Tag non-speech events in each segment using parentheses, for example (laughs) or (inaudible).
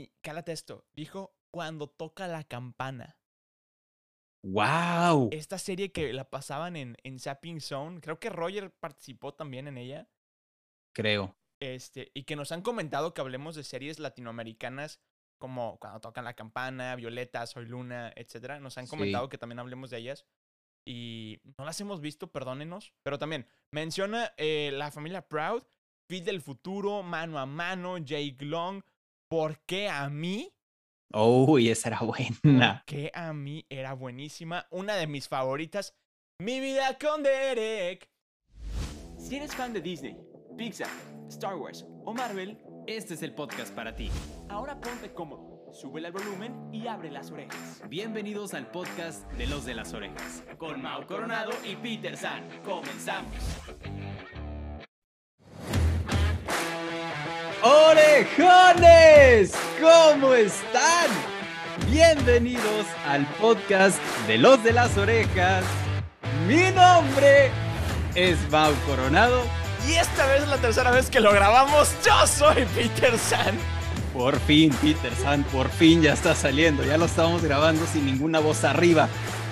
Y cálate esto, dijo cuando toca la campana. ¡Wow! Esta serie que la pasaban en, en Zapping Zone, creo que Roger participó también en ella. Creo. Este, y que nos han comentado que hablemos de series latinoamericanas como cuando tocan la campana, Violeta, Soy Luna, etc. Nos han Sí. comentado que también hablemos de ellas. Y no las hemos visto, perdónenos. Pero también menciona eh, la familia Proud, Fit del Futuro, Mano a Mano, Jake Long. ¿Por qué a mí? Uy, esa era buena. Que a mí era buenísima. Una de mis favoritas. Mi vida con Derek. Si eres fan de Disney, Pixar, Star Wars o Marvel, Este es el podcast para ti. ahora ponte cómodo, sube el volumen y abre las orejas. Bienvenidos al podcast de los de las orejas. Con Mau Coronado y Peter San. Comenzamos. ¡Orejones! ¿Cómo están? Bienvenidos al podcast de los de las orejas. Mi nombre es Mau Coronado. Y esta vez es la tercera vez que lo grabamos. Yo soy Peter San. Por fin, Peter San, por fin ya está saliendo. Ya lo estábamos grabando sin ninguna voz arriba.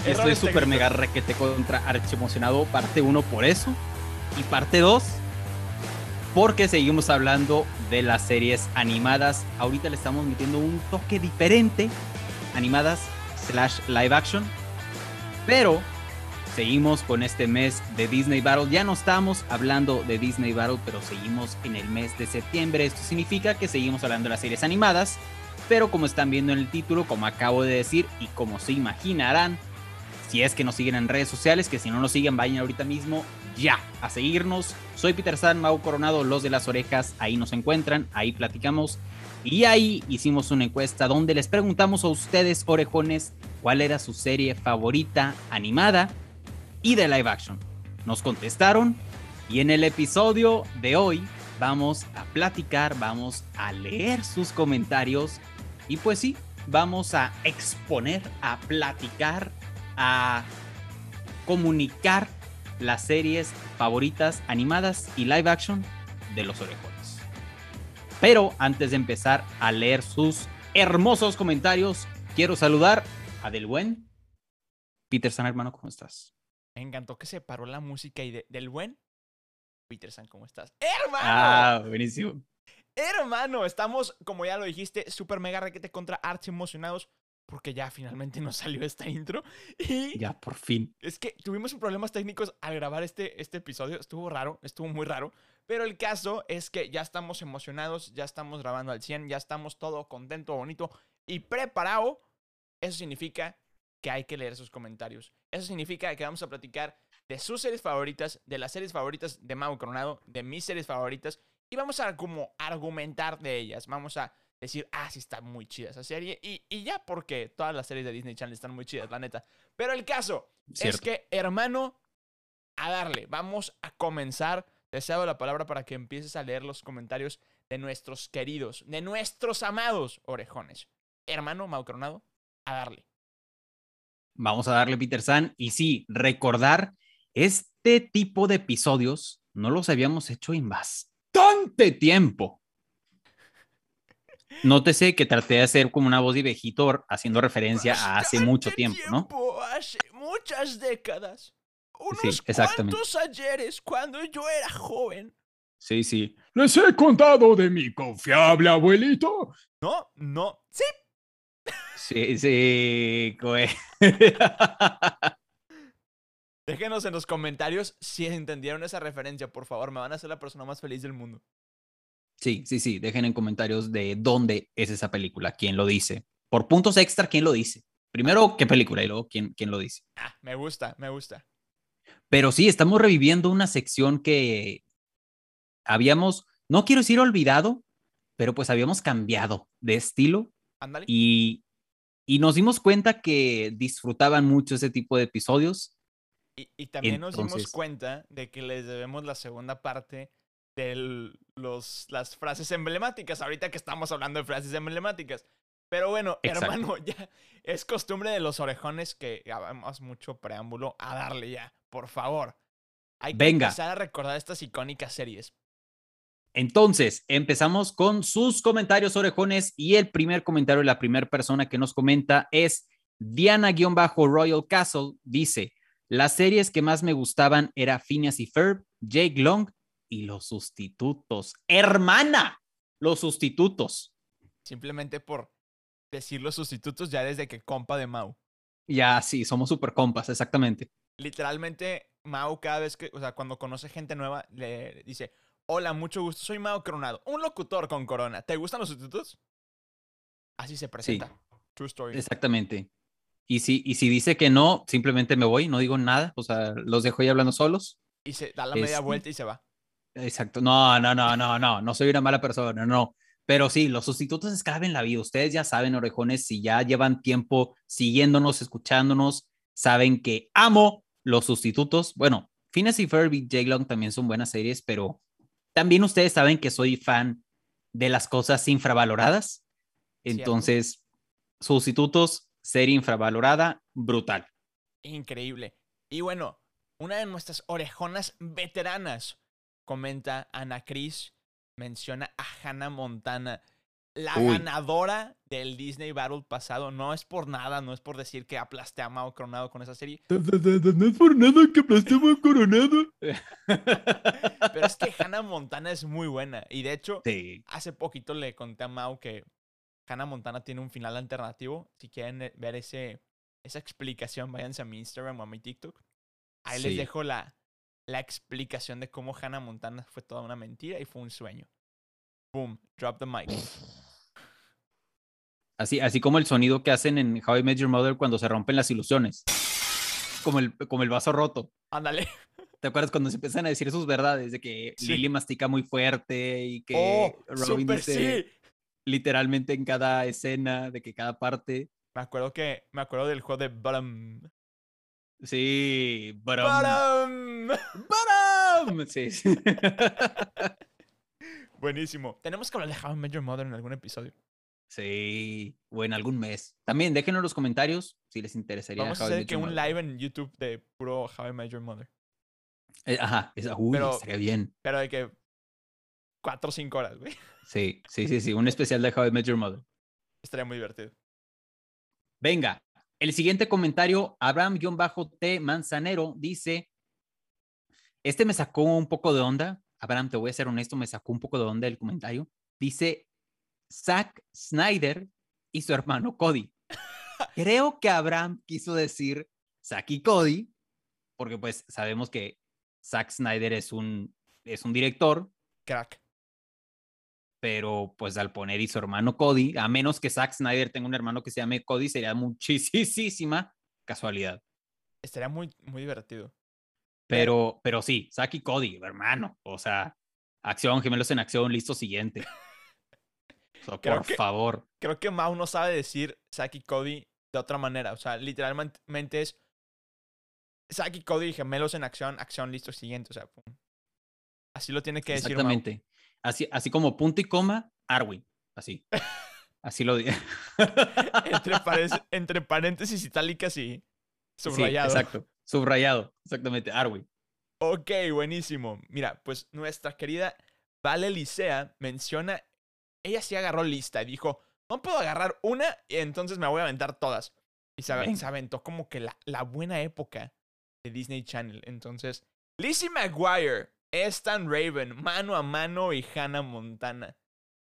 Estoy súper mega requete contra archi emocionado. Parte 1 por eso. Y parte 2 porque seguimos hablando de las series animadas. Ahorita le estamos metiendo un toque diferente. Animadas slash live action. Pero seguimos con este mes de Disney Battle. Ya no estamos hablando de Disney Battle, pero seguimos en el mes de septiembre. Esto significa que seguimos hablando de las series animadas. Pero como están viendo en el título, como acabo de decir y como se imaginarán, si es que nos siguen en redes sociales, que si no nos siguen, vayan ahorita mismo ya a seguirnos. Soy Peter San, Mau Coronado, los de las orejas, ahí nos encuentran, ahí platicamos. Y ahí hicimos una encuesta donde les preguntamos a ustedes, orejones, cuál era su serie favorita animada y de live action. Nos contestaron y en el episodio de hoy vamos a platicar, vamos a leer sus comentarios y pues sí, vamos a exponer, a platicar, a comunicar las series favoritas animadas y live action de los orejones. Pero antes de empezar a leer sus hermosos comentarios, quiero saludar a Del Buen. Peter San, hermano, ¿cómo estás? Me encantó que se paró la música y de- del buen. Peter San, ¿cómo estás? ¡Hermano! Ah, buenísimo. Hermano, estamos, como ya lo dijiste, súper mega requete contra archi emocionados porque ya finalmente (laughs) nos salió esta intro. Y Ya, por fin. es que tuvimos problemas técnicos al grabar este, este episodio. Estuvo raro, estuvo muy raro. Pero el caso es que ya estamos emocionados, ya estamos grabando al 100, ya estamos todo contento, bonito y preparado. Eso significa que hay que leer sus comentarios. Eso significa que vamos a platicar de sus series favoritas, de las series favoritas de Mau Coronado, de mis series favoritas y vamos a como argumentar de ellas. Vamos a decir, ah, sí está muy chida esa serie y, y ya porque todas las series de Disney Channel están muy chidas, la neta. Pero el caso es que, hermano, a darle. Vamos a comenzar. Te cedo la palabra para que empieces a leer los comentarios de nuestros queridos, de nuestros amados orejones. Hermano Mau Coronado, a darle. Vamos a darle Peter San. Y sí, recordar, este tipo de episodios no los habíamos hecho en bastante tiempo. Nótese que traté de hacer como una voz de viejito haciendo referencia a hace mucho tiempo, ¿no? tiempo, Hace muchas décadas. Unos Sí, exactamente. cuantos ayeres cuando yo era joven. Sí, sí. Les he contado de mi confiable abuelito. No, no. Sí, Sí, sí, güey. Déjenos en los comentarios si entendieron esa referencia, por favor. Me van a hacer la persona más feliz del mundo. Sí, sí, sí. Dejen en comentarios de dónde es esa película, quién lo dice. Por puntos extra, quién lo dice. Primero, qué película y luego quién, quién lo dice. Ah, me gusta, me gusta. Pero sí, estamos reviviendo una sección que habíamos, no quiero decir olvidado, pero pues habíamos cambiado de estilo Ándale. y, y nos dimos cuenta que disfrutaban mucho ese tipo de episodios. Y, y también nos dimos cuenta de que les debemos la segunda parte de los, las frases emblemáticas, ahorita que estamos hablando de frases emblemáticas. Pero bueno, Exacto. hermano, (laughs) ya es costumbre de los orejones que hagamos mucho preámbulo a darle ya, por favor. Hay que Venga. empezar a recordar estas icónicas series. Entonces, empezamos con sus comentarios, orejones, y el primer comentario, la primera persona que nos comenta es Diana-Royal Castle, dice, las series que más me gustaban era Phineas y Ferb, Jake Long y los sustitutos. Hermana, los sustitutos. Simplemente por decir los sustitutos ya desde que compa de Mau. Ya, sí, somos super compas, exactamente. Literalmente, Mau cada vez que, o sea, cuando conoce gente nueva, le dice, hola, mucho gusto, soy Mau Coronado, un locutor con corona. ¿Te gustan los sustitutos? Así se presenta. True story. Exactamente. Y si, y si dice que no, simplemente me voy, no digo nada, o sea, los dejo ahí hablando solos. Y se da la media Este- vuelta y se va. Exacto. No, no, no, no, no, no soy una mala persona, no. Pero sí, los sustitutos es clave en la vida. Ustedes ya saben, orejones, si ya llevan tiempo siguiéndonos, escuchándonos, saben que amo los sustitutos. Bueno, Phineas y Ferb y Jake Long también son buenas series, pero también ustedes saben que soy fan de las cosas infravaloradas. Cierto. Entonces, sustitutos, serie infravalorada, brutal. Increíble. Y bueno, una de nuestras orejonas veteranas comenta Ana Cris, menciona a Hannah Montana, la Uy. ganadora del Disney Battle pasado. No es por nada, no es por decir que aplasté a Mao Coronado con esa serie, No es por nada que aplastemos coronado. (laughs) pero es que Hannah Montana es muy buena. Y de hecho, Sí. hace poquito le conté a Mao que Hannah Montana tiene un final alternativo. Si quieren ver ese, esa explicación, váyanse a mi Instagram o a mi TikTok. Ahí les dejo la, la explicación de cómo Hannah Montana fue toda una mentira y fue un sueño. Boom, drop the mic. Así, así como el sonido que hacen en How I Met Your Mother cuando se rompen las ilusiones. Como el, como el vaso roto. Ándale. ¿Te acuerdas cuando se empiezan a decir sus verdades? De que Sí. Lily mastica muy fuerte y que Oh, Robin dice sí. literalmente en cada escena, de que cada parte. Me acuerdo que me acuerdo del juego de Bottom. Sí, Bottom. but, um, Sí, sí. (laughs) Buenísimo. Tenemos que hablar de How I Met Your Mother en algún episodio. Sí, o en algún mes. También déjenos en los comentarios si les interesaría. Vamos a hacer que un live en YouTube de puro How I Met Your Mother. Eh, ajá, esa, uy, Pero- estaría bien. Pero de que cuatro o cinco horas, güey. (laughs) Sí, sí, sí, sí, un especial de How I Met Your Mother. Estaría muy divertido. Venga, el siguiente comentario, Abraham-T Manzanero dice, este me sacó un poco de onda, Abraham, te voy a ser honesto, me sacó un poco de onda el comentario. Dice, Zack Snyder y su hermano Cody. (laughs) Creo que Abraham quiso decir Zack y Cody, porque pues sabemos que Zack Snyder es un, es un director, Crack. Pero pues al poner y su hermano Cody, a menos que Zack Snyder tenga un hermano que se llame Cody, sería muchísima (laughs) casualidad. Estaría muy, muy divertido. Pero, pero sí, Zack y Cody, hermano. O sea, acción, gemelos en acción, listo, siguiente. (laughs) Por que- favor. Creo que Mau no sabe decir Zack y Cody de otra manera. O sea, literalmente es Zack y Cody gemelos en acción, acción, listo, siguiente. O sea, pum. así lo tiene que decir Mau. Así, así como punto y coma, Arwin. Así. (laughs) Así lo digo. Entre, (laughs) entre paréntesis itálicas y subrayado. Sí, exacto. Subrayado. Exactamente. Arwin. Ok, buenísimo. Mira, pues nuestra querida Vale Licea menciona, ella sí agarró lista y dijo, no puedo agarrar una y entonces me voy a aventar todas. Y se aventó como que la, la buena época de Disney Channel. Entonces, Lizzie McGuire, Stan Raven, mano a mano y Hannah Montana.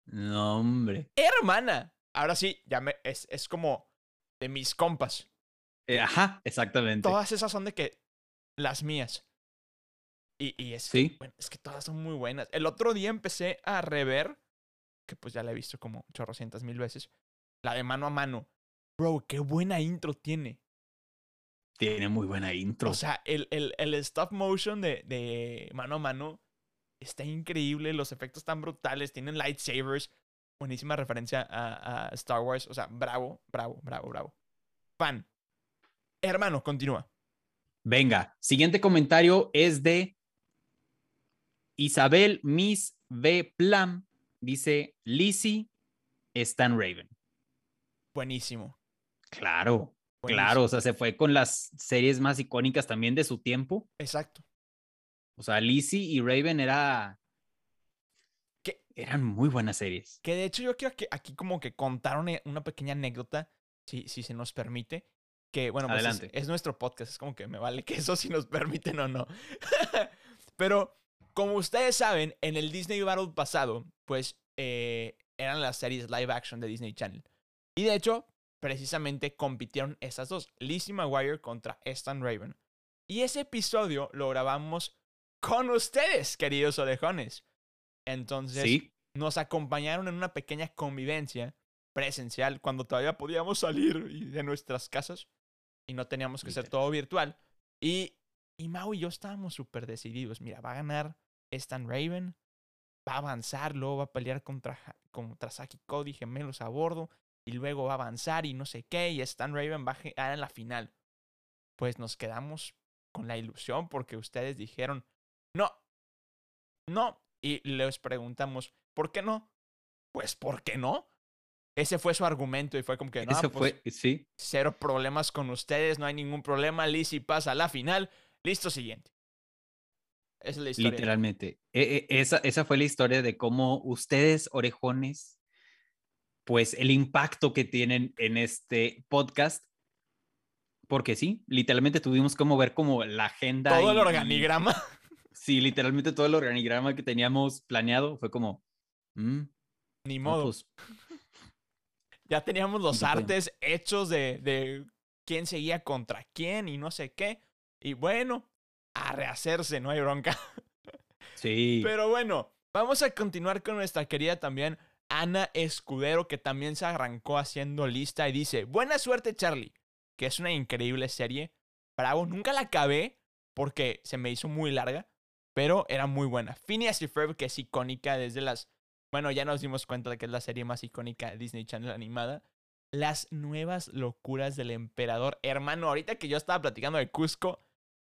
No, hombre. Hermana. Ahora sí, ya me, es, es como de mis compas. Eh, ajá, exactamente. Todas esas son de que las mías. Y, y es, que, Sí. bueno, es que todas son muy buenas. El otro día empecé a rever, que pues ya la he visto como chorrocientas mil veces, la de mano a mano. Bro, qué buena intro tiene. Tiene muy buena intro. O sea, el, el, el stop motion de, de mano a mano está increíble. Los efectos están brutales. Tienen lightsabers. Buenísima referencia a, a Star Wars. O sea, bravo, bravo, bravo, bravo. Fan. Hermano, continúa. Venga, siguiente comentario es de Isabel Miss V. Plam. Dice Lizzie Stan Raven. Buenísimo. Claro. Claro. O sea, se fue con las series más icónicas también de su tiempo. Exacto. O sea, Lizzie y Raven era. eran muy buenas series. Que de hecho yo quiero que aquí como que contaron eh, una pequeña anécdota, si, si se nos permite. Que bueno, pues es, nuestro podcast, es como que me vale que eso si nos (laughs) permiten o no. (laughs) Pero como ustedes saben, en el Disney Battle pasado, pues eh, eran las series live action de Disney Channel. Y de hecho, precisamente compitieron esas dos, Lizzie McGuire contra Stan Raven. Y ese episodio lo grabamos con ustedes, queridos orejones. Entonces, Sí, nos acompañaron en una pequeña convivencia presencial cuando todavía podíamos salir de nuestras casas y no teníamos que ser todo virtual. Y, y Mau y yo estábamos súper decididos. Mira, va a ganar Stan Raven, va a avanzar, luego va a pelear contra, contra Saki Cody, gemelos a bordo, y luego va a avanzar y no sé qué, y Stan Raven va a ganar en la final. Pues nos quedamos con la ilusión porque ustedes dijeron, no, no, y les preguntamos, ¿por qué no? Pues, ¿por qué no? Ese fue su argumento y fue como que, no, eso pues, fue, sí. cero problemas con ustedes, no hay ningún problema, Lizzie pasa a la final, listo, siguiente. Esa es la historia. Literalmente. E- e- esa, esa fue la historia de cómo ustedes, orejones, pues el impacto que tienen en este podcast. Porque sí, literalmente tuvimos como ver como la agenda. Todo el organigrama. (laughs) Sí, literalmente todo el organigrama que teníamos planeado fue como. mm, Ni modo. pues, (laughs) Ya teníamos los artes hechos de, de quién seguía contra quién y no sé qué. Y bueno, a rehacerse, no hay bronca. (laughs) sí. Pero bueno, vamos a continuar con nuestra querida también Ana Escudero, que también se arrancó haciendo lista y dice, buena suerte Charlie, que es una increíble serie. Bravo, nunca la acabé porque se me hizo muy larga, pero era muy buena. Phineas y Ferb, que es icónica desde las... Bueno, ya nos dimos cuenta de que es la serie más icónica de Disney Channel animada. Las nuevas locuras del emperador. Hermano, ahorita que yo estaba platicando de Cusco,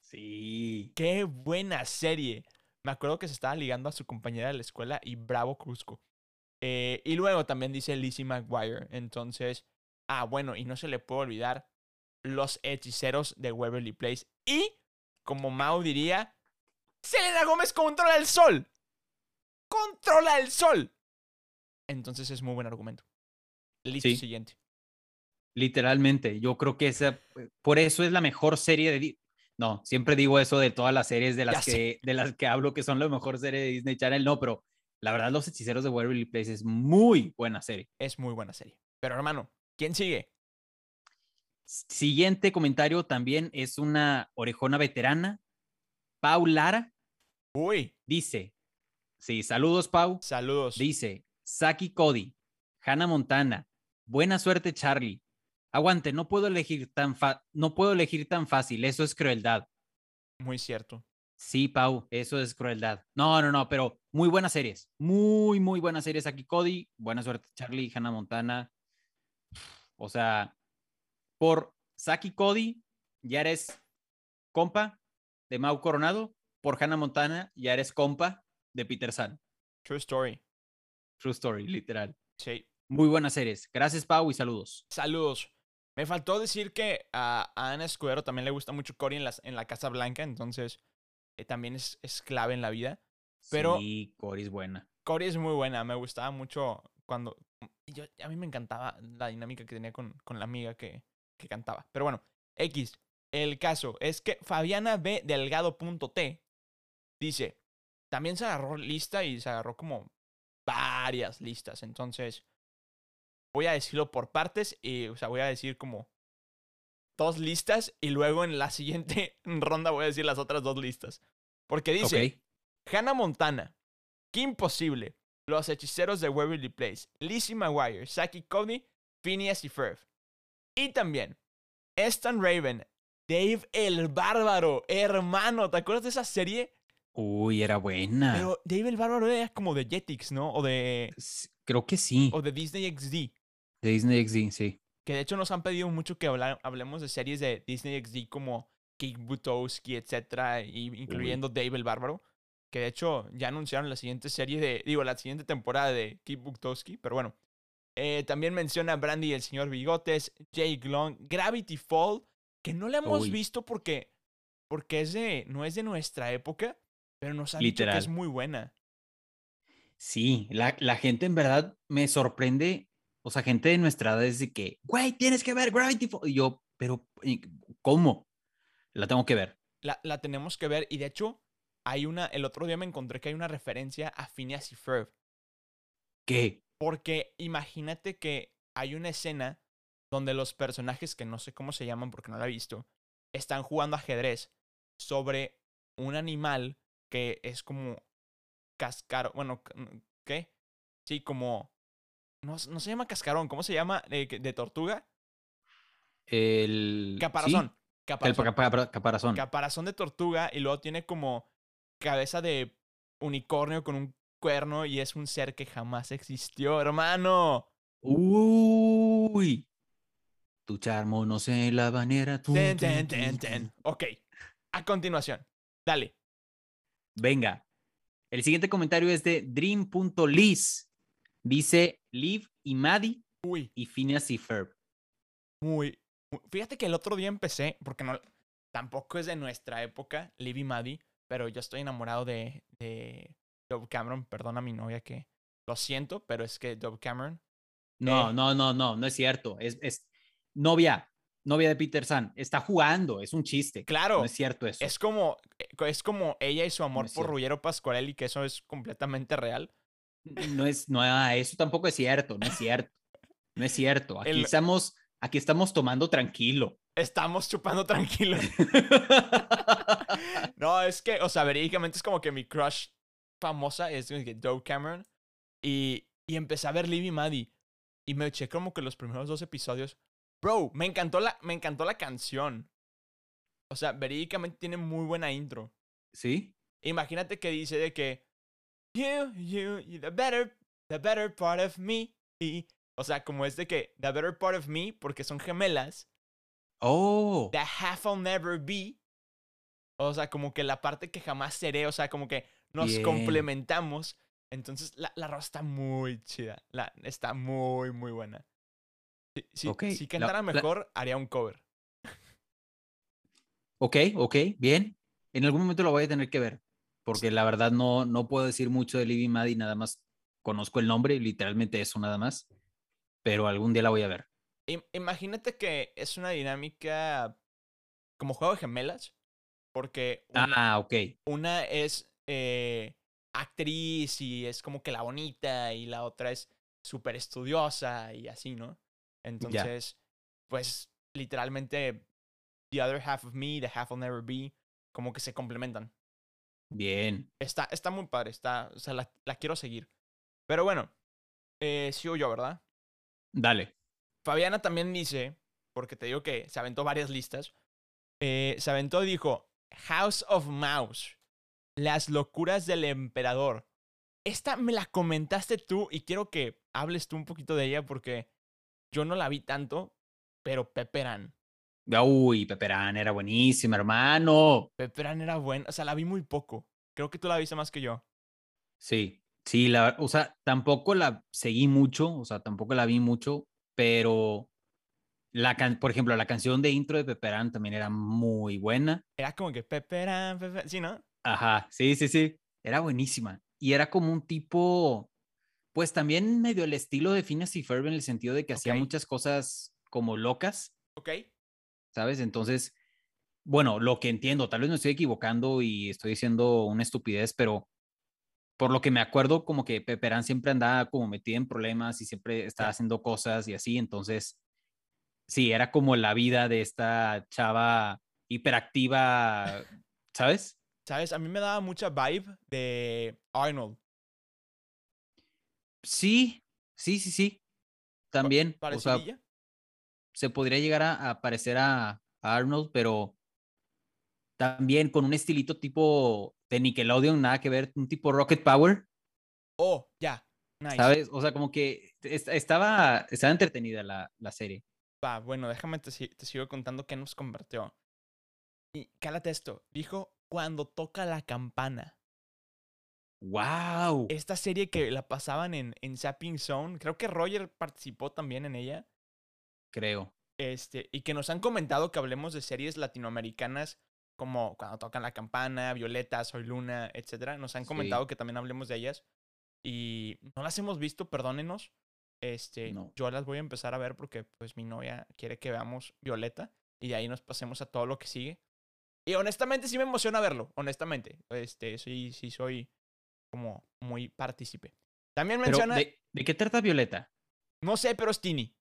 Sí. Qué buena serie. Me acuerdo que se estaba ligando a su compañera de la escuela y bravo Cusco. Eh, y luego también dice Lizzie McGuire. Entonces, ah, bueno, y no se le puede olvidar los hechiceros de Waverly Place. Y, como Mao diría, Selena Gómez controla el sol. Controla el sol. Entonces es muy buen argumento. Listo, Sí. siguiente. Literalmente, yo creo que esa, por eso es la mejor serie de... No, siempre digo eso de todas las series de las, Ya sé. que, de las que hablo que son la mejor serie de Disney Channel, no, pero la verdad Los Hechiceros de Waverly Place es muy buena serie. Es muy buena serie. Pero hermano, ¿quién sigue? Siguiente comentario también es una orejona veterana, Pau Lara, Uy, dice, sí, saludos Pau, saludos. dice, Saki Cody, Hannah Montana, buena suerte Charlie. Aguante, no puedo elegir tan fa- no puedo elegir tan fácil, eso es crueldad. Muy cierto. Sí, Pau, eso es crueldad. No, no, no, pero muy buenas series. Muy, muy buenas series aquí, Cody. Buena suerte, Charlie, Hannah Montana. O sea, por Saki Cody, ya eres compa de Mau Coronado. Por Hannah Montana, ya eres compa de Peter San. True story. True story, literal. Sí. Muy buenas series. Gracias, Pau, y saludos. Saludos. Me faltó decir que a, Ana Escudero también le gusta mucho Cory en, las, en la Casa Blanca, entonces eh, también es, es clave en la vida. Pero- Sí, Cory es buena. Cory es muy buena, me gustaba mucho cuando... Yo, a mí me encantaba la dinámica que tenía con, con la amiga que, que cantaba. Pero bueno, X. El caso es que Fabiana B. Delgado.t dice, también se agarró lista y se agarró como varias listas. Entonces, voy a decirlo por partes y, o sea, voy a decir como dos listas y luego en la siguiente (laughs) ronda voy a decir las otras dos listas. Porque dice. Hannah Montana, Kim Possible, Los Hechiceros de Waverly Place, Lizzie McGuire, Saki Cody, Phineas y Ferb. Y también Stan Raven, Dave el Bárbaro, hermano, ¿te acuerdas de esa serie? Uy, era buena. Pero Dave el Bárbaro era como de Jetix, ¿no? O de, Creo que sí. o de Disney XD. De Disney XD, sí. Que de hecho nos han pedido mucho que hablemos de series de Disney XD como Kick Butowski, etcétera, y incluyendo Dave el Bárbaro. Que de hecho ya anunciaron la siguiente serie de, digo, la siguiente temporada de Kick Butowski, pero bueno. Eh, también menciona Brandy y el señor Bigotes, Jake Long, Gravity Fall, que no la hemos Uy. visto porque, porque es de, no es de nuestra época, pero nos han dicho que es muy buena. Sí, la, la gente en verdad me sorprende. O sea, gente de nuestra edad es de que, güey, tienes que ver Gravity Falls. Y yo, pero, ¿y ¿cómo? La tengo que ver. La, la tenemos que ver. Y de hecho, hay una. El otro día me encontré que hay una referencia a Phineas y Ferb. ¿Qué? Porque imagínate que hay una escena donde los personajes, que no sé cómo se llaman porque no la he visto, están jugando ajedrez sobre un animal que es como cascarón. Bueno, ¿qué? Sí, como. No, no se llama cascarón, ¿cómo se llama? ¿De, que- de tortuga? El. sí, Caparazón. el Caparazón. pa- pa- caparazón. Caparazón de tortuga y luego tiene como cabeza de unicornio con un cuerno y es un ser que jamás existió, hermano. Uy. Tu charmo no sé la banera. tu, Ten, ten, ten, ten. Ok. A continuación. Dale. Venga. El siguiente comentario es de Dream.lis. Dice Liv y Maddie Uy, y Phineas y Ferb. muy, Fíjate que el otro día empecé, porque no. Tampoco es de nuestra época, Liv y Maddie, pero yo estoy enamorado de. de Dove Cameron. Perdona a mi novia que. Lo siento, pero es que Dove Cameron. No, Eh. no, no, no, no es cierto. Es, es novia, novia de Peter San. Está jugando, es un chiste. Claro. No es cierto eso. Es como, eh, es como ella y su amor por. Ruggiero Pascuarelli, que eso es completamente real. No es, no, ah, eso tampoco es cierto, no es cierto. No es cierto. (laughs) Aquí El- estamos, aquí estamos tomando tranquilo. Estamos chupando tranquilos. (laughs) No, es que, o sea, verídicamente es como que mi crush famosa es Dove Cameron. Y, y empecé a ver Liv y Maddie. Y me eché como que los primeros dos episodios. Bro, me encantó la, me encantó la canción. O sea, verídicamente tiene muy buena intro. ¿Sí? Imagínate que dice de que you, you, you, the better, the better part of me. Y, o sea, como es de que the better part of me, porque son gemelas, Oh, the half I'll never be. O sea, como que la parte que jamás seré, o sea, como que nos Bien. complementamos. Entonces, la, la rola está muy chida. La, está muy, muy buena. Si, si, Ok, si cantara la- mejor, haría un cover. ok, ok, bien. En algún momento lo voy a tener que ver, porque la verdad no, no puedo decir mucho de Libby Maddie, nada más conozco el nombre, literalmente eso nada más, pero algún día la voy a ver. Im- Imagínate que es una dinámica como juego de gemelas. Porque una, Ah, ok, una es eh, actriz y es como que la bonita y la otra es súper estudiosa y así, ¿no? Entonces, pues literalmente, the other half of me, the half will never be, como que se complementan. Bien. Está, está muy padre, está, o sea, la, la quiero seguir. Pero bueno, eh, sigo yo, ¿verdad? Dale. Fabiana también dice, porque te digo que se aventó varias listas, eh, se aventó y dijo, House of Mouse, las locuras del emperador. Esta me la comentaste tú y quiero que hables tú un poquito de ella porque yo no la vi tanto, pero Pepperan. Uy, Peperán era buenísima, hermano. Pepperan era buena, o sea, la vi muy poco. Creo que tú la viste más que yo. Sí, sí, la, o sea, tampoco la seguí mucho, o sea, tampoco la vi mucho, pero la can- por ejemplo, la canción de intro de Peperán también era muy buena. Era como que Pepperan, Pepperan, sí, ¿no? Ajá, sí, sí, sí, era buenísima. Y era como un tipo, pues también medio el estilo de Phineas y Ferb en el sentido de que hacía muchas cosas como locas, Ok. ¿Sabes? Entonces, bueno, lo que entiendo, tal vez me estoy equivocando y estoy diciendo una estupidez, pero por lo que me acuerdo, como que Peperán siempre andaba como metida en problemas y siempre estaba haciendo cosas y así, entonces, sí, era como la vida de esta chava hiperactiva, ¿sabes? ¿Sabes? A mí me daba mucha vibe de Arnold. Sí, sí, sí, sí. También, o. se podría llegar a, a parecer a, a Arnold, pero también con un estilito tipo de Nickelodeon, nada que ver, un tipo Rocket Power, Oh, ya. Nice. ¿sabes? O sea, como que est- estaba, estaba entretenida la, la serie. Va, bueno, déjame te sigo contando qué nos convirtió. Y cálate esto. Dijo cuando toca la campana. ¡Wow! Esta serie que la pasaban en, en Zapping Zone. Creo que Roger participó también en ella. Creo. Este, y que nos han comentado que hablemos de series latinoamericanas como Cuando tocan la campana, Violeta, Soy Luna, etc. Nos han Sí. comentado que también hablemos de ellas. Y no las hemos visto, perdónenos. Este, No. yo las voy a empezar a ver porque pues mi novia quiere que veamos Violeta y de ahí nos pasemos a todo lo que sigue. Y honestamente sí me emociona verlo, honestamente. Este, sí, sí soy como muy partícipe. También menciona, ¿de, de qué trata Violeta? no sé, pero es Tini.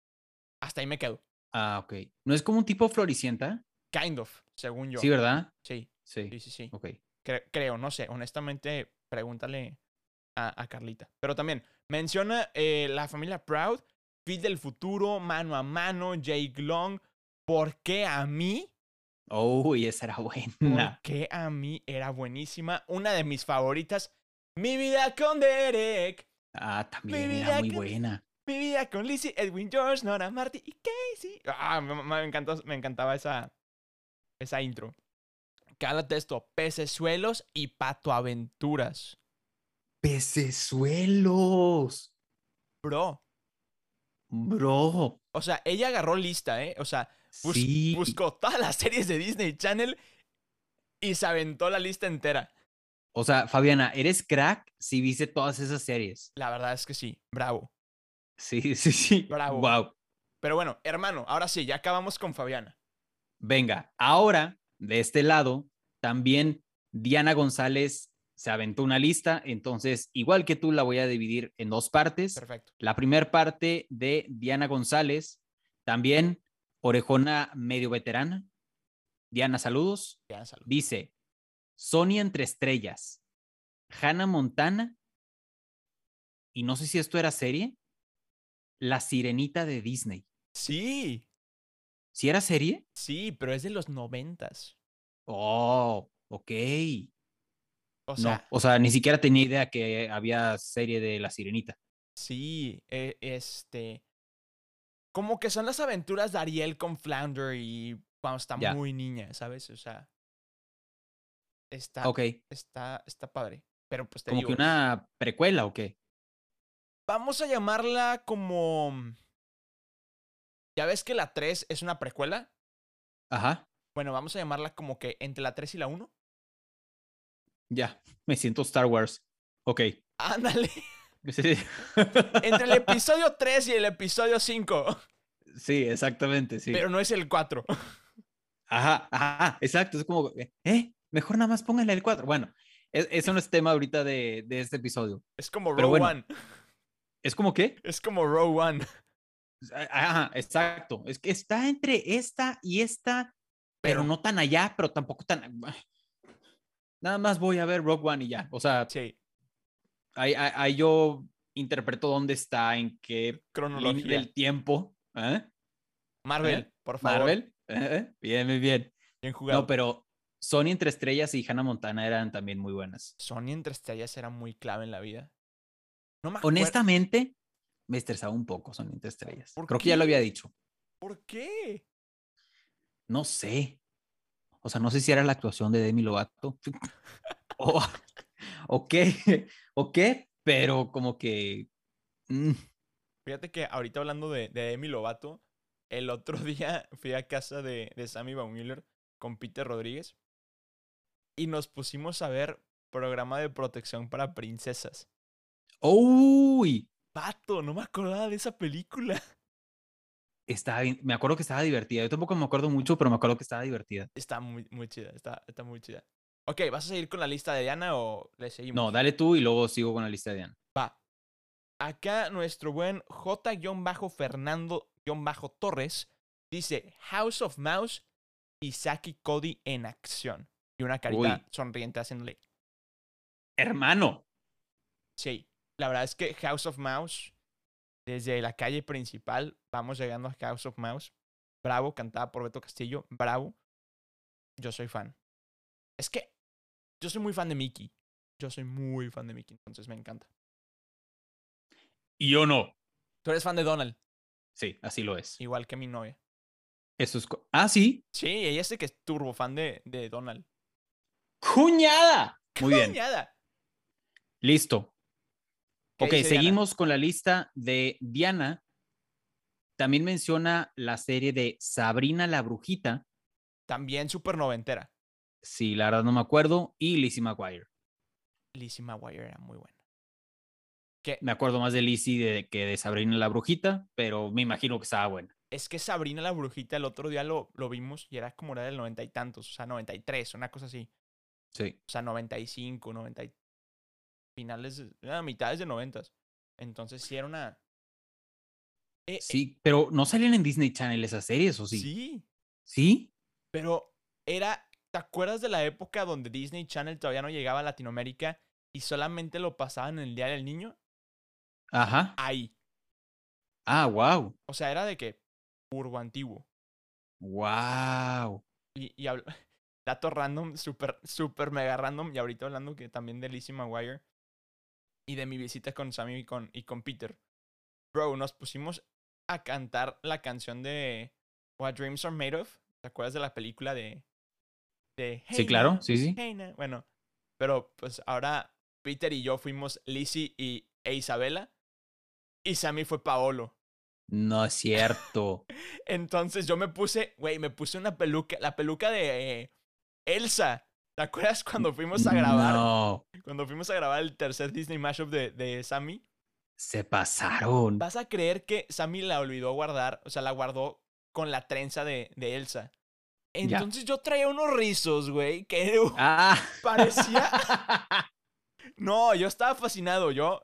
Hasta ahí me quedo. Ah, ok. ¿No es como un tipo floricienta? Kind of, según yo. Sí, ¿verdad? Sí, Sí. sí, sí, sí. Ok. Cre- creo, no sé. Honestamente, pregúntale a, a Carlita. Pero también menciona eh, la familia Proud, Fit del Futuro, Mano a Mano, Jake Long. ¿Por qué a mí? Oh, y esa era ¿Por buena. qué a mí era buenísima? Una de mis favoritas. Mi vida con Derek. Ah, también Mi era muy buena. Mi vida con Lizzie, Edwin George, Nora Marty y Casey. Ah, me, me encantó, me encantaba esa, esa intro. Cálate esto, pecesuelos y patoaventuras. Pecesuelos. Bro, Bro. o sea, ella agarró lista, ¿eh? O sea, bus- sí. buscó todas las series de Disney Channel y se aventó la lista entera. O sea, Fabiana, eres crack si viste todas esas series. La verdad es que sí, bravo. Sí, sí, sí. Bravo. Wow. Pero bueno, hermano, ahora sí, ya acabamos con Fabiana. Venga, ahora de este lado, también Diana González se aventó una lista, entonces igual que tú la voy a dividir en dos partes. Perfecto. La primera parte de Diana González, también orejona medio veterana. Diana, saludos. Ya, salud. Dice, Sony entre estrellas, Hannah Montana, y no sé si esto era serie, La Sirenita de Disney. Sí, ¿Si era serie? sí, pero es de los noventas. Oh, ok. O no, sea, o sea, ni siquiera tenía idea que había serie de La Sirenita. sí, e- este... Como que son las aventuras de Ariel con Flounder y cuando está muy niña, ¿sabes? O sea... Está, Ok, está, está padre. Pero pues te como digo, que una precuela o qué. Vamos a llamarla como... ¿Ya ves que la 3 es una precuela? Ajá, Bueno, vamos a llamarla como que entre la 3 y la 1. ya, me siento Star Wars. Ok. Ándale. (laughs) Sí, (laughs) Entre el episodio 3 y el episodio 5. sí, exactamente, sí. Pero no es el 4. Ajá, ajá, exacto. Es como, eh, mejor nada más pónganle el 4. Bueno, e- eso no es tema ahorita de, de este episodio. Es como Pero Row bueno. One. ¿Es como qué? Es como Row One. (laughs) Ajá, exacto. Es que está entre esta y esta, pero, no tan allá, pero tampoco tan. Nada más voy a ver Rogue One y ya. O sea, Sí, ahí, ahí- ahí yo interpreto dónde está, en qué cronología. del tiempo. ¿eh? Marvel, por favor. Marvel. ¿eh? Bien, bien, bien. Bien jugado. No, pero Sony entre estrellas y Hannah Montana eran también muy buenas. Sony entre estrellas era muy clave en la vida. No me acuerdo. Honestamente, me estresaba un poco entre estrellas. ¿Por Creo que ya lo había dicho. ¿Por qué? No sé. O sea, no sé si era la actuación de Demi Lovato. (laughs) o, o qué, o qué, pero como que. mm, Fíjate que ahorita hablando de, de Demi Lovato, el otro (laughs) día fui a casa de, de Sammy Baumiller con Peter Rodríguez y nos pusimos a ver programa de protección para princesas. ¡Uy! Pato, no me acordaba de esa película. (laughs) Estaba bien- me acuerdo que estaba divertida. Yo tampoco me acuerdo mucho, pero me acuerdo que estaba divertida. Está muy, muy chida, está, está muy chida. Ok, ¿vas a seguir con la lista de Diana o le seguimos? No, dale tú y luego sigo con la lista de Diana. Va. Acá nuestro buen J-Fernando-Torres dice House of Mouse y Saki Cody en acción. Y una carita Uy. sonriente haciéndole. Hermano. Sí, la verdad es que House of Mouse, desde la calle principal, vamos llegando a House of Mouse. Bravo, cantada por Beto Castillo. Bravo. Yo soy fan. Es que yo soy muy fan de Mickey. Yo soy muy fan de Mickey, entonces me encanta. Y yo no. Tú eres fan de Donald, Sí, así lo es. igual que mi novia. Eso es. Ah, sí. Sí, ella de que es turbo fan de, de Donald. ¡Cuñada! Muy bien. Cuñada. Listo. ¿Qué Ok, Diana? seguimos con la lista de Diana. También menciona la serie de Sabrina la Brujita. También súper noventera. Sí, la verdad no me acuerdo. Y Lizzie McGuire. Lizzie McGuire era muy buena. que, Me acuerdo más de Lizzie de, que de Sabrina la Brujita, pero me imagino que estaba buena. es que Sabrina la Brujita el otro día lo, lo vimos y era como era del noventa y tantos, o sea, 93, una cosa así. Sí. O sea, 95, 90. Finales, de- era mitades de noventas. Entonces sí era una... Eh, eh, Sí, pero no salían en Disney Channel esas series, ¿o sí? sí, ¿Sí? pero era... ¿Te acuerdas de la época donde Disney Channel todavía no llegaba a Latinoamérica y solamente lo pasaban en el Día del Niño? Ajá. Ahí. Ah, wow. O sea, era de que Urbo antiguo. Wow. Y, y habl- (laughs) dato random, súper, súper mega random. Y ahorita hablando que también de Lizzie McGuire y de mi visita con Sammy y con, y con Peter. Bro, nos pusimos a cantar la canción de What Dreams Are Made Of. ¿Te acuerdas de la película de. de Sí, Hey claro, Now, sí, sí. Hey? Bueno, pero pues ahora Peter y yo fuimos Lizzie y, e Isabela. Y Sammy fue Paolo. No es cierto. (laughs) Entonces yo me puse, güey, me puse una peluca, la peluca de eh, Elsa. ¿Te acuerdas cuando fuimos a grabar? No, Cuando fuimos a grabar el tercer Disney Mashup de, de Sammy. se pasaron. Vas a creer que Sammy la olvidó guardar, o sea, la guardó con la trenza de, de Elsa. Ya. Entonces yo traía unos rizos, güey, que uh, Ah. (laughs) parecía... No, yo estaba fascinado, yo...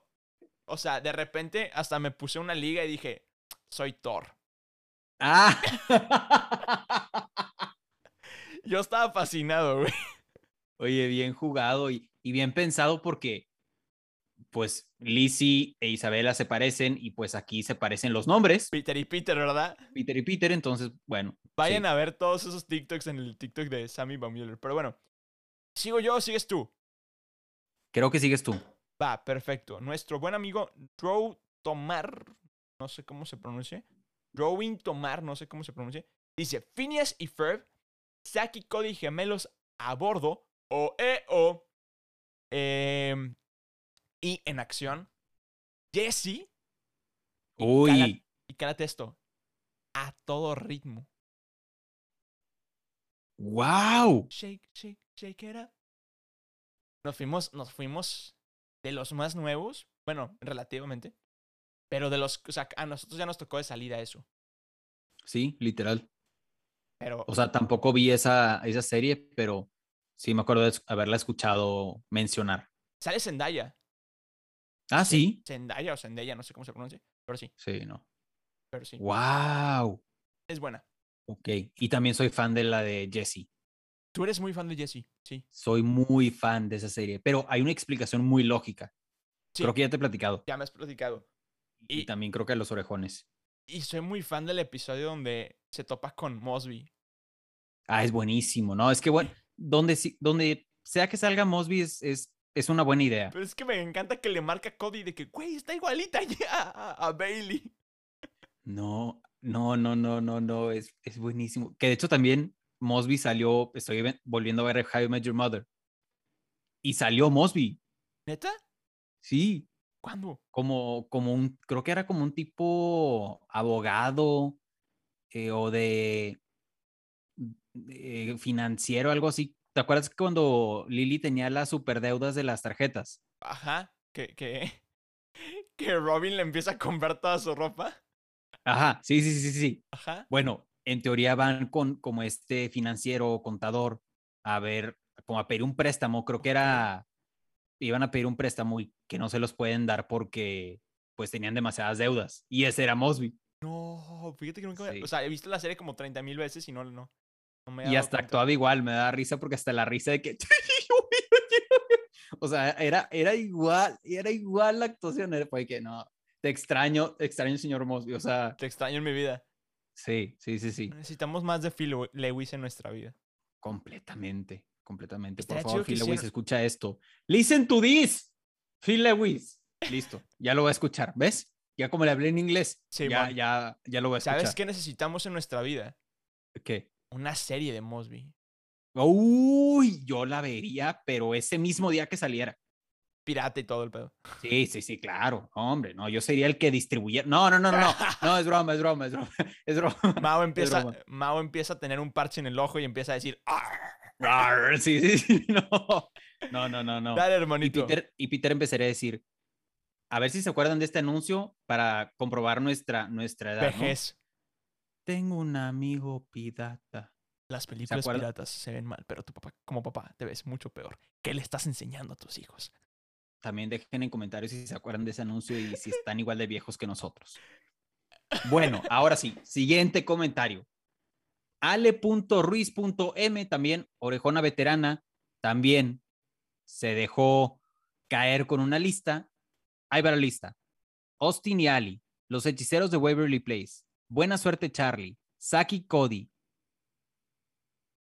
O sea, de repente hasta me puse una liga y dije, soy Thor. ah. Yo estaba fascinado, güey. Oye, bien jugado y, y bien pensado porque, pues, Lizzie e Isabela se parecen y pues aquí se parecen los nombres, Peter y Peter, ¿verdad? Peter y Peter, entonces, bueno. Vayan sí. a ver todos esos TikToks en el TikTok de Sammy Baumüller. Pero bueno, ¿sigo yo o sigues tú? Creo que sigues tú. Va, perfecto. Nuestro buen amigo Drew Tomar, no sé cómo se pronuncia. Drawing Tomar, no sé cómo se pronuncia. Dice, Phineas y Ferb, Zack y Cody gemelos a bordo, o e o em, y en acción, Jesse, cala- Uy, y cálate esto, a todo ritmo. wow. Shake, shake, shake it up. Nos fuimos, nos fuimos de los más nuevos, bueno, relativamente. Pero de los, o sea, a nosotros ya nos tocó de salida eso. Sí, literal. Pero O sea, tampoco vi esa, esa serie, pero sí me acuerdo de haberla escuchado mencionar. sale Zendaya. Ah, sí. Zendaya o Zendaya, no sé cómo se pronuncia. Pero sí, Sí, no. pero sí. Wow. Es buena. Ok. Y también soy fan de la de Jessie. Tú eres muy fan de Jessie, sí. Soy muy fan de esa serie, pero hay una explicación muy lógica. Sí. Creo que ya te he platicado. Ya me has platicado. Y, Y- también creo que los orejones. Y soy muy fan del episodio donde se topa con Mosby. Ah, es buenísimo, ¿no? Es que, bueno, donde, sí- donde sea que salga Mosby es, es, es una buena idea. Pero es que me encanta que le marca a Cody de que, güey, está igualita ya a, a Bailey. No, no, no, no, no, no, es, es buenísimo. Que de hecho también Mosby salió, estoy volviendo a ver How I Met Your Mother. Y salió Mosby, ¿Neta? sí, ¿Cuándo? como, como un, creo que era como un tipo abogado eh, o de, de financiero, algo así. ¿Te acuerdas cuando Lily tenía las superdeudas de las tarjetas? Ajá. Que, que, (laughs) que Robin le empieza a comprar toda su ropa. Ajá, sí, sí, sí, sí. Ajá. Bueno, en teoría van con como este financiero o contador a ver, como a pedir un préstamo, creo que era, iban a pedir un préstamo y que no se los pueden dar porque pues tenían demasiadas deudas. Y ese era Mosby. No, fíjate que nunca. Sí. O sea, he visto la serie como 30 mil veces y no, no. No Y hasta cuenta. actuaba igual, me da risa porque hasta la risa de que... (laughs) o sea, era, era igual, era igual la actuación, fue que no, te extraño, te extraño señor Mosby, o sea, Te extraño en mi vida. sí, sí, sí, sí, Necesitamos más de Phil Lewis en nuestra vida. completamente, completamente. Por favor, Phil Lewis, escucha esto. Listen to this, Phil Lewis. Listo, ya lo voy a escuchar, ¿ves? Ya como le hablé en inglés, Sí, ya, ya, ya lo voy a escuchar. ¿Sabes qué necesitamos en nuestra vida? ¿Qué? Una serie de Mosby. Uy, yo la vería, pero ese mismo día que saliera. Pirata y todo el pedo. Sí, sí, sí, claro. Hombre, no, yo sería el que distribuyera. No, no, no, no, no. No, es broma, es broma, es broma. (laughs) Es broma. Mao (laughs) empieza, broma. Mao empieza a tener un parche en el ojo y empieza a decir, Sí, sí, sí. (laughs) No. No, no, no, no. Dale, Y hermanito. Peter, y Peter empezaría a decir, A ver si se acuerdan de este anuncio para comprobar nuestra, nuestra edad. ¿no? Tengo un amigo pirata. Las películas piratas se ven mal, pero tu papá, como papá, te ves mucho peor. ¿Qué le estás enseñando a tus hijos? También dejen en comentarios si se acuerdan de ese anuncio y si están igual de viejos que nosotros. (laughs) Bueno, ahora sí, siguiente comentario. Ale.ruiz.m, también orejona veterana, también se dejó caer con una lista. Ahí va la lista. Austin y Ali, los hechiceros de Waverly Place, Buena Suerte Charlie, Saki Cody,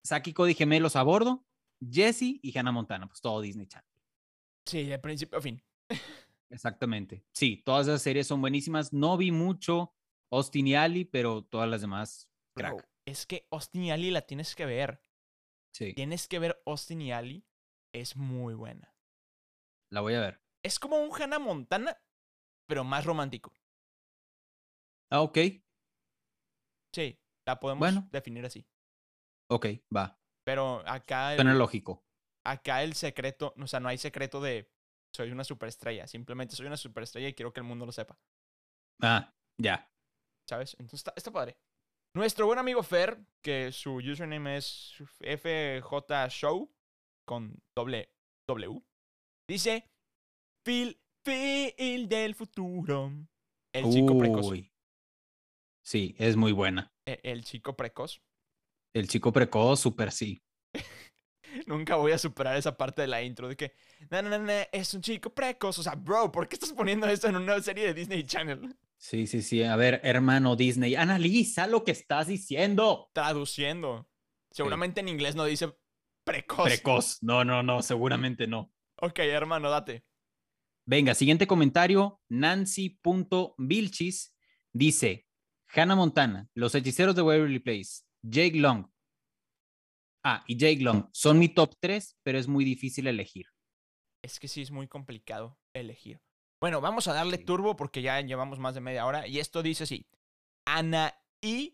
Saki Cody gemelos a bordo, Jesse y Hannah Montana, pues todo Disney Channel. Sí, de principio a fin. (laughs) Exactamente. Sí, todas esas series son buenísimas. No vi mucho Austin y Ali, pero todas las demás, crack. Bro, es que Austin y Ali la tienes que ver. Sí, Tienes que ver Austin y Ali. Es muy buena. la voy a ver. Es como un Hannah Montana, pero más romántico. Ah, ok, Sí, la podemos Bueno. definir así. ok, va. Pero acá Suena el, lógico. acá el secreto, o sea, no hay secreto de soy una superestrella. Simplemente soy una superestrella y quiero que el mundo lo sepa. Ah, ya. ¿Sabes? Entonces está, está padre. Nuestro buen amigo Fer, que su username es FJ Show con doble W, dice Phil, Phil del futuro. El chico precoz. Sí, es muy buena. E- El chico precoz. El chico precoz, súper sí. (laughs) Nunca voy a superar esa parte de la intro de que, no, no, no, no, es un chico precoz. O sea, bro, ¿por qué estás poniendo esto en una serie de Disney Channel? Sí, sí, sí. A ver, hermano Disney, analiza lo que estás diciendo. Traduciendo. Seguramente en inglés no dice precoz. Precoz. No, no, no, seguramente no. ok, hermano, date. Venga, siguiente comentario. Nancy.vilchis dice: Hannah Montana, Los Hechiceros de Waverly Place, Jake Long. Ah, y Jake Long son mi top 3, pero es muy difícil elegir. Es que sí es muy complicado elegir. Bueno, vamos a darle Sí. turbo porque ya llevamos más de media hora. Y esto dice así. Ana I-CG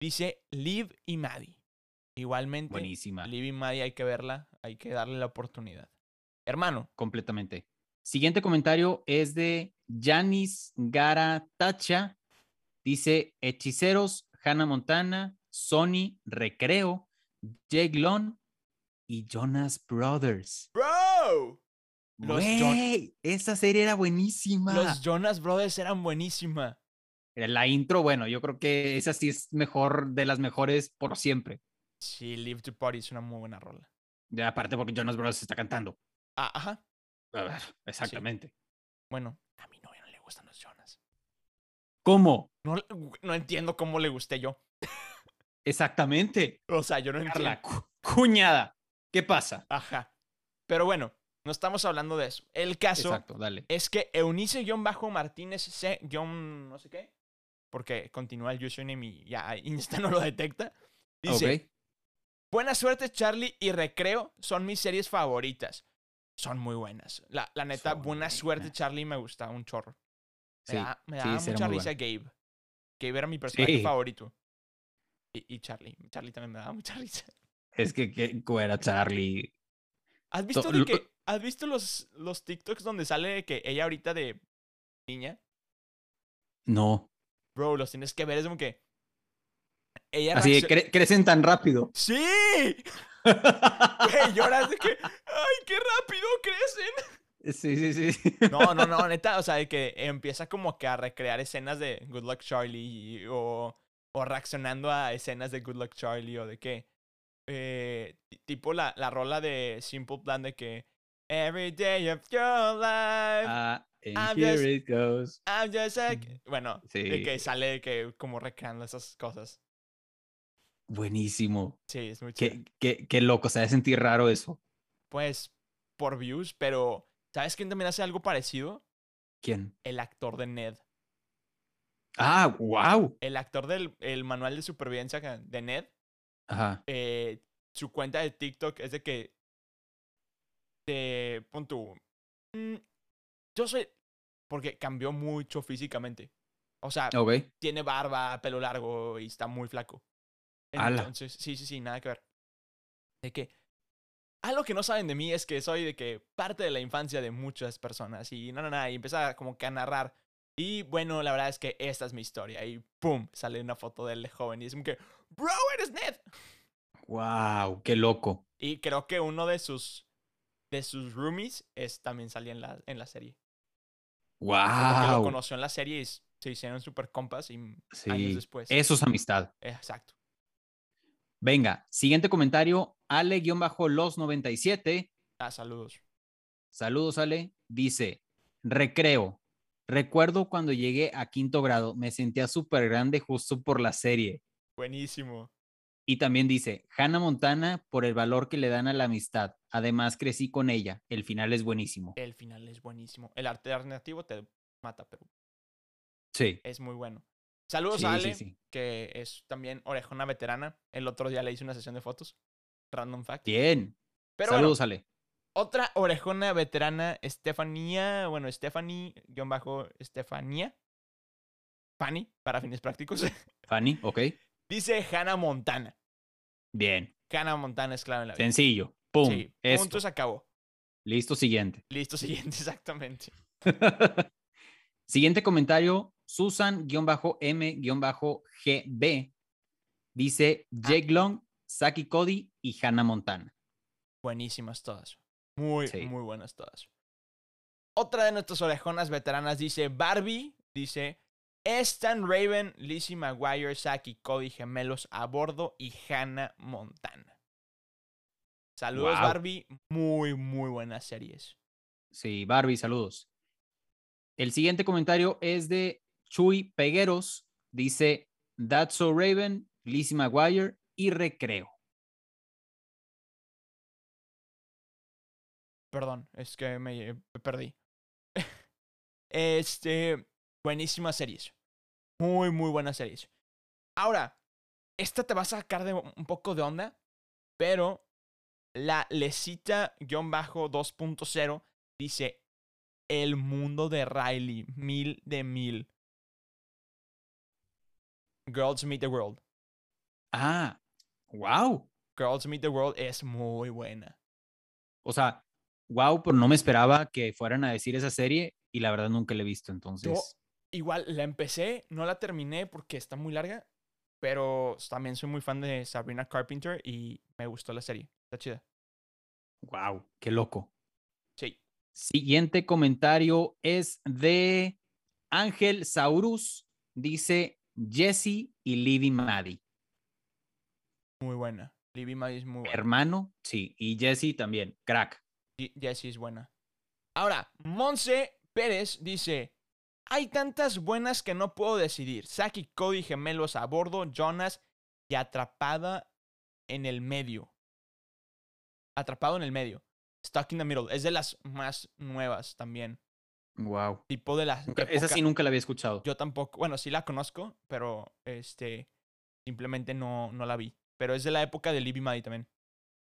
dice Liv y Maddie. Igualmente, Buenísima, Liv y Maddie hay que verla, hay que darle la oportunidad. Hermano, completamente. Siguiente comentario es de Janis Garatacha. Dice: Hechiceros, Hannah Montana, Sony, Recreo, Jake Long y Jonas Brothers. ¡Bro! Güey, esa serie era buenísima. Los Jonas Brothers eran buenísima. La intro, bueno, yo creo que esa sí es mejor de las mejores por siempre. Sí, Live to Party es una muy buena rola. Ya aparte porque Jonas Brothers está cantando. Ah, ajá. A ver, exactamente. Bueno, a mi novia no le gustan los Jonas. ¿Cómo? No, no entiendo cómo le gusté yo. Exactamente. O sea, yo no entiendo. Carla, cu- cuñada. ¿Qué pasa? Ajá. Pero bueno, no estamos hablando de eso. El caso Exacto, dale. es que Eunice-Martínez C- no sé qué, porque continúa el username y ya Insta (laughs) no lo detecta. Dice, buena suerte Charlie y Recreo son mis series favoritas. Son muy buenas. La, la neta, Son buena suerte. Charlie me gusta un chorro. Me Sí, da, me sí, da sí, era mucha risa. Gabe. Gabe era mi personaje Sí. favorito. Y, y Charlie. Charlie también me daba mucha (laughs) risa. Es que, que era Charlie. ¿Has To- visto, de que, ¿has visto los, los TikToks donde sale que ella ahorita de niña? No. Bro, los tienes que ver. Es como que. Ella Así cre- crecen tan rápido. ¡Sí! Güey, lloras de que. ¡Ay, qué rápido crecen! sí, sí, sí. No, no, no, neta. O sea, de que empieza como que a recrear escenas de Good Luck Charlie y- o, o reaccionando a escenas de Good Luck Charlie o de que. eh, ti- tipo la, la rola de Simple Plan de que. Every day of your life. Ah, and I'm here just- it goes. I'm just a... Bueno, de Sí. que sale de que como recreando esas cosas. Buenísimo. Sí, es muy chido. Qué, qué, qué loco, se debe sentir raro eso. Pues por views, pero ¿sabes quién también hace algo parecido? ¿Quién? El actor de Ned. Ah, wow. El actor del el manual de supervivencia de Ned, Ajá. eh, su cuenta de TikTok es de que te pon tú, "Mm, yo soy porque cambió mucho físicamente. O sea, tiene barba, pelo largo y está muy flaco. Entonces, sí, sí, sí, nada que ver. De que, Algo que no saben de mí es que soy de que parte de la infancia de muchas personas y no, no, no, y empieza como que a narrar. Y bueno, la verdad es que esta es mi historia y pum, sale una foto de él de joven y es como que, bro, eres Ned. Wow, qué loco. Y creo que uno de sus, de sus roomies es, también salía en la, en la serie. Que lo Wow. conoció en la serie y se hicieron super compas y años Sí, después. eso es amistad. Exacto. Venga, siguiente comentario. Ale-los97. Ah, saludos. Saludos, Ale. Dice, recreo. Recuerdo cuando llegué a quinto grado, me sentía súper grande justo por la serie. Buenísimo. Y también dice, Hannah Montana por el valor que le dan a la amistad. Además, crecí con ella. El final es buenísimo. El final es buenísimo. El alternativo te mata, pero Sí. es muy bueno. Saludos Sí, a Ale, sí. que es también orejona veterana. El otro día le hice una sesión de fotos. Random fact. Bien. Pero bueno, Saludos, Ale. otra orejona veterana, Estefanía, bueno, Stephanie, guion bajo Estefanía. Fanny, para fines prácticos. (laughs) Fanny, ok. Dice Hannah Montana. Bien. Hannah Montana es clave en la vida. Sencillo. Pum. Sí, Esto. punto se acabó. Listo, siguiente. Listo, (laughs) siguiente, exactamente. (laughs) Siguiente comentario, Susan-M-GB dice Ah. Jake Long, Saki Cody y Hannah Montana. Buenísimas todas. Muy, Sí. muy buenas todas. Otra de nuestras orejonas veteranas dice Barbie, dice Stan Raven, Lizzie McGuire, Saki, Cody, gemelos a bordo y Hannah Montana. Saludos. Barbie, muy, muy buenas series. Sí, Barbie, saludos. El siguiente comentario es de Chuy Pegueros. Dice That's So Raven, Lizzie McGuire y Recreo. Perdón, es que me, me perdí. (laughs) este, buenísimas series. Muy, muy buenas series. Ahora, esta te va a sacar de un poco de onda, pero la lecita-2.0 dice el mundo de Riley, mil de mil. Girls Meet the World. Ah, wow. Girls Meet the World es muy buena. O sea, wow, pero no me esperaba que fueran a decir esa serie y la verdad nunca la he visto. Entonces, Igual la empecé, no la terminé porque está muy larga, pero también soy muy fan de Sabrina Carpenter y me gustó la serie. Está chida. wow, qué loco. Sí. Siguiente comentario es de Ángel Saurus. Dice Jesse y Libby Maddie. Muy buena. Libby Maddie es muy buena. Hermano, sí. Y Jesse también. Crack. Y Jessie es buena. Ahora, Monse Pérez dice: Hay tantas buenas que no puedo decidir. Saki, Cody, gemelos a bordo, Jonas y atrapada en el medio. Atrapado en el medio. Stuck in the middle. Es de las más nuevas también. Wow. Tipo de las. Esa sí nunca la había escuchado. Yo tampoco, bueno, sí la conozco, pero este simplemente no, no la vi. Pero es de la época de Libby Maddie también.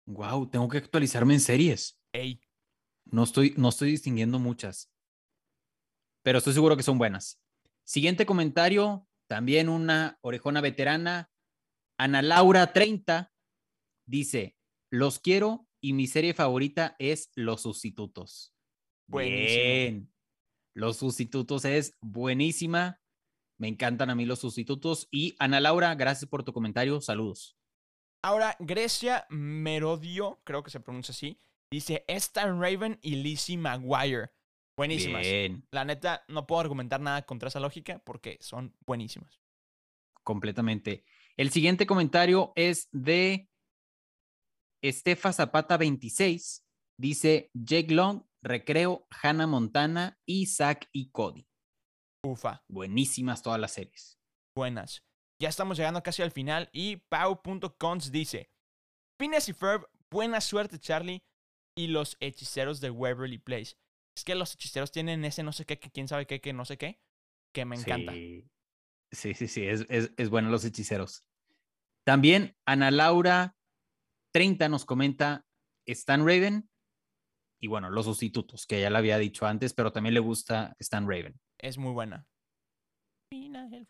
Wow, tengo que actualizarme en series. Ey, No estoy, no estoy distinguiendo muchas. Pero estoy seguro que son buenas. Siguiente comentario, también una orejona veterana, Ana Laura 30, dice, los quiero y mi serie favorita es Los Sustitutos. Buenísimo. Bien. Los Sustitutos es buenísima. Me encantan a mí los sustitutos. Y Ana Laura, gracias por tu comentario. Saludos. Ahora, Grecia Merodio, creo que se pronuncia así, dice Stan Raven y Lizzie McGuire. Buenísimas. Bien, La neta, no puedo argumentar nada contra esa lógica porque son buenísimas. completamente. El siguiente comentario es de Estefa Zapata 26. Dice Jake Long, Recreo, Hannah Montana, Isaac y Cody. Ufa, Buenísimas todas las series. buenas. Ya estamos llegando casi al final y Pau.cons dice Phineas y Ferb, buena suerte Charlie y los hechiceros de Waverly Place. Es que los hechiceros tienen ese no sé qué, que quién sabe qué, que no sé qué, que me encanta. Sí, sí, sí, sí, es, es, es bueno los hechiceros. También Ana Laura 30 nos comenta Stan Raven y bueno, los sustitutos, que ya lo había dicho antes, pero también le gusta Stan Raven. Es muy buena. (laughs) Pero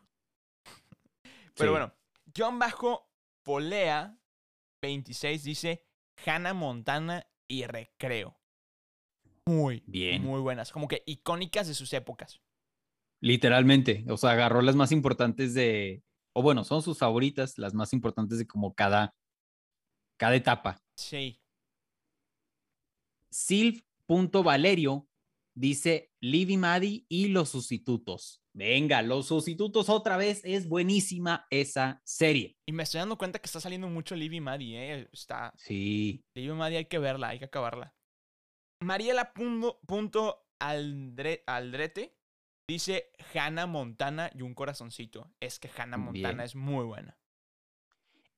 Sí. bueno, John Bajo Polea 26 dice Hannah Montana y Recreo. Muy, Bien. muy buenas. Como que icónicas de sus épocas. Literalmente, o sea, agarró las más importantes de, o bueno, son sus favoritas, las más importantes de como cada, cada etapa. Sí. Silv.valerio dice Livy Maddie y los sustitutos. Venga, los sustitutos otra vez, es buenísima esa serie. Y me estoy dando cuenta que está saliendo mucho Livy Maddie, ¿eh? Está. Sí, Livy Maddie hay que verla, hay que acabarla. Mariela punto, punto Aldre- Aldrete dice Hannah Montana y un corazoncito. Es que Hannah Montana Bien. es muy buena.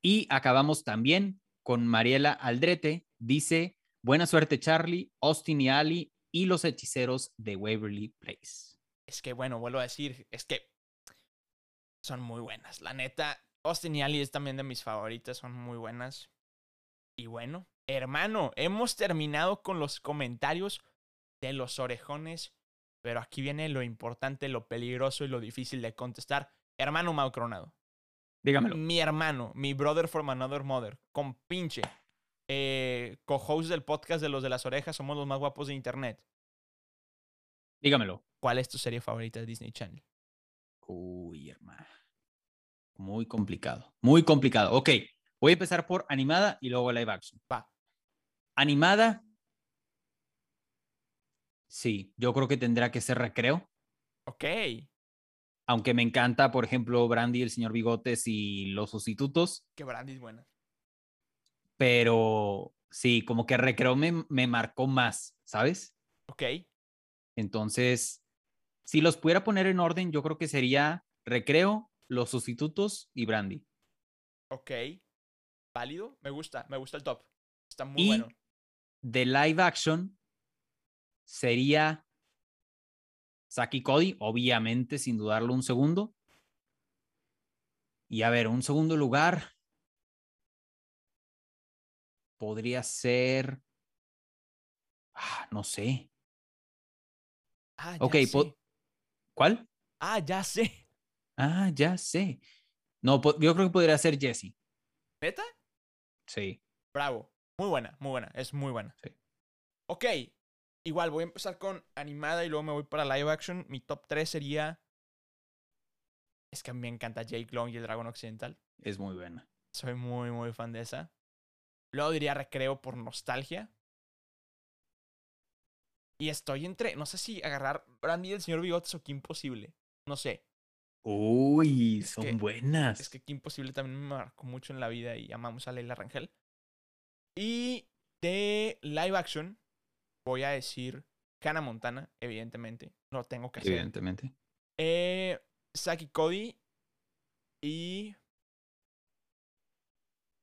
Y acabamos también con Mariela Aldrete. Dice, buena suerte Charlie, Austin y Ali y los hechiceros de Waverly Place. Es que, bueno, vuelvo a decir, es que son muy buenas. La neta, Austin y Ali es también de mis favoritas, son muy buenas. Y bueno, hermano, hemos terminado con los comentarios de los orejones, pero aquí viene lo importante, lo peligroso y lo difícil de contestar. Hermano Mau. Dígamelo. Mi hermano, mi brother from another mother, con pinche, eh, co-host del podcast de los de las orejas, somos los más guapos de internet. Dígamelo. ¿Cuál es tu serie favorita de Disney Channel? Uy, hermano. Muy complicado. Muy complicado. Ok, voy a empezar por animada y luego live action. Va. Animada. Sí, yo creo que tendrá que ser recreo. Ok. Aunque me encanta, por ejemplo, Brandy, el señor Bigotes y los sustitutos. Que Brandy es buena. Pero sí, como que recreo me, me marcó más, ¿sabes? Ok. Entonces, si los pudiera poner en orden, yo creo que sería recreo, los sustitutos y Brandy. Ok. Válido. Me gusta. Me gusta el top. Está muy Y bueno. de live action sería Saki Cody, obviamente, sin dudarlo un segundo. Y a ver, un segundo lugar podría ser. Ah, no sé. Ah, ya Ok, sé. ¿cuál? Ah, ya sé. Ah, ya sé. No, yo creo que podría ser Jesse. ¿Neta? Sí. Bravo. Muy buena, muy buena. Es muy buena. Sí. Ok. Igual voy a empezar con animada y luego me voy para live action. Mi top 3 sería. Es que a mí me encanta Jake Long y el Dragón Occidental. Es muy buena. Soy muy, muy fan de esa. Luego diría recreo por nostalgia. Y estoy entre. No sé si agarrar Brandy del señor Bigotes o Qué Imposible. No sé. Uy, Es son que- buenas. Es que Qué Imposible también me marcó mucho en la vida y amamos a Leila Rangel. Y de live action, voy a decir Hannah Montana, evidentemente. No tengo que hacer. Evidentemente. Eh, Saki Cody y.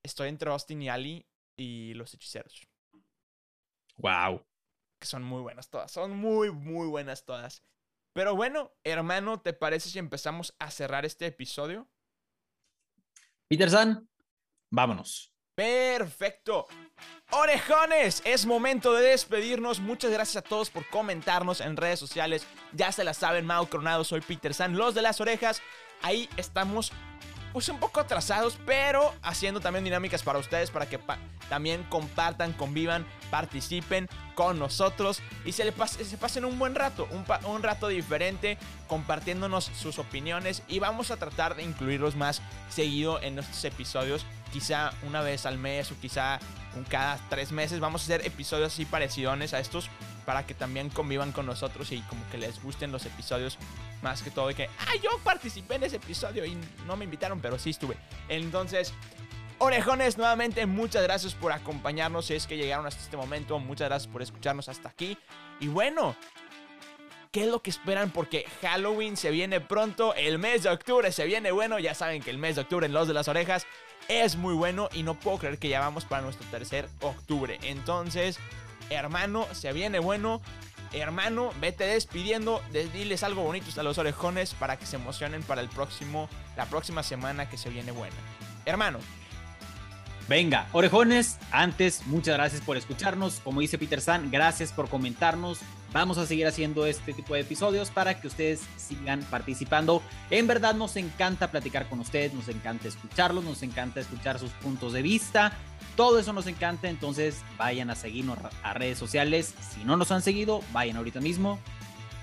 Estoy entre Austin y Ali y los hechiceros. Wow. Que son muy buenas todas. Son muy, muy buenas todas. Pero bueno, hermano, ¿te parece si empezamos a cerrar este episodio? Peter San, vámonos. Perfecto. Orejones, es momento de despedirnos. Muchas gracias a todos por comentarnos en redes sociales. Ya se la saben, Mau Coronado, soy Peter San, los de las orejas. Ahí estamos, pues un poco atrasados, pero haciendo también dinámicas para ustedes, para que también compartan, convivan, participen con nosotros y se, le pas- se pasen un buen rato, un rato diferente, compartiéndonos sus opiniones y vamos a tratar de incluirlos más seguido en nuestros episodios, quizá una vez al mes o quizá un cada tres meses. Vamos a hacer episodios así parecidones a estos para que también convivan con nosotros y como que les gusten los episodios más que todo de que, ah, yo participé en ese episodio y no me invitaron, pero sí estuve. Entonces, Orejones, nuevamente muchas gracias por acompañarnos si es que llegaron hasta este momento, muchas gracias por escucharnos hasta aquí. Y bueno, ¿qué es lo que esperan? Porque Halloween se viene pronto, el mes de octubre se viene bueno, ya saben que el mes de octubre en Los de las Orejas es muy bueno y no puedo creer que ya vamos para nuestro tercer octubre. Entonces, hermano, se viene bueno. Hermano, vete despidiendo, de- diles algo bonito a los orejones para que se emocionen para el próximo, la próxima semana que se viene buena. Hermano, Venga, orejones, antes, muchas gracias por escucharnos. Como dice Peter San, gracias por comentarnos. Vamos a seguir haciendo este tipo de episodios para que ustedes sigan participando. En verdad nos encanta platicar con ustedes, nos encanta escucharlos, nos encanta escuchar sus puntos de vista. Todo eso nos encanta, entonces vayan a seguirnos a redes sociales. Si no nos han seguido, vayan ahorita mismo.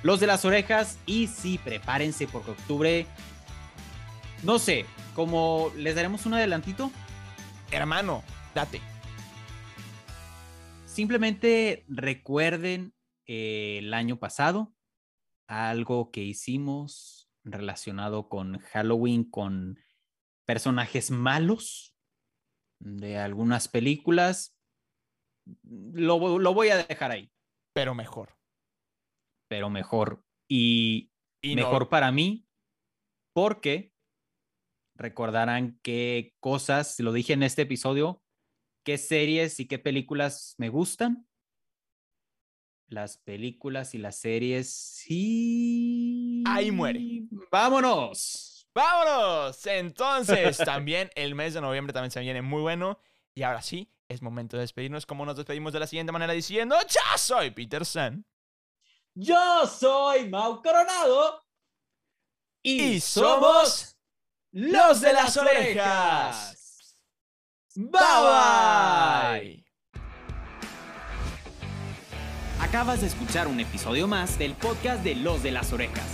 Los de las orejas y sí, prepárense porque octubre, no sé, como les daremos un adelantito. Hermano, date. Simplemente recuerden eh, el año pasado, algo que hicimos relacionado con Halloween, con personajes malos de algunas películas. Lo, lo voy a dejar ahí. Pero mejor. Pero mejor. Y, mejor para mí, porque recordarán qué cosas, lo dije en este episodio, qué series y qué películas me gustan. Las películas y las series sí. Ahí muere. Vámonos. Vámonos. Entonces, también el mes de noviembre también se viene muy bueno. Y ahora sí, es momento de despedirnos. Como nos despedimos de la siguiente manera diciendo, ya soy Peter San. Yo soy Mau Coronado. Y, somos los de las orejas. Bye bye. Acabas de escuchar un episodio más del podcast de Los de las Orejas.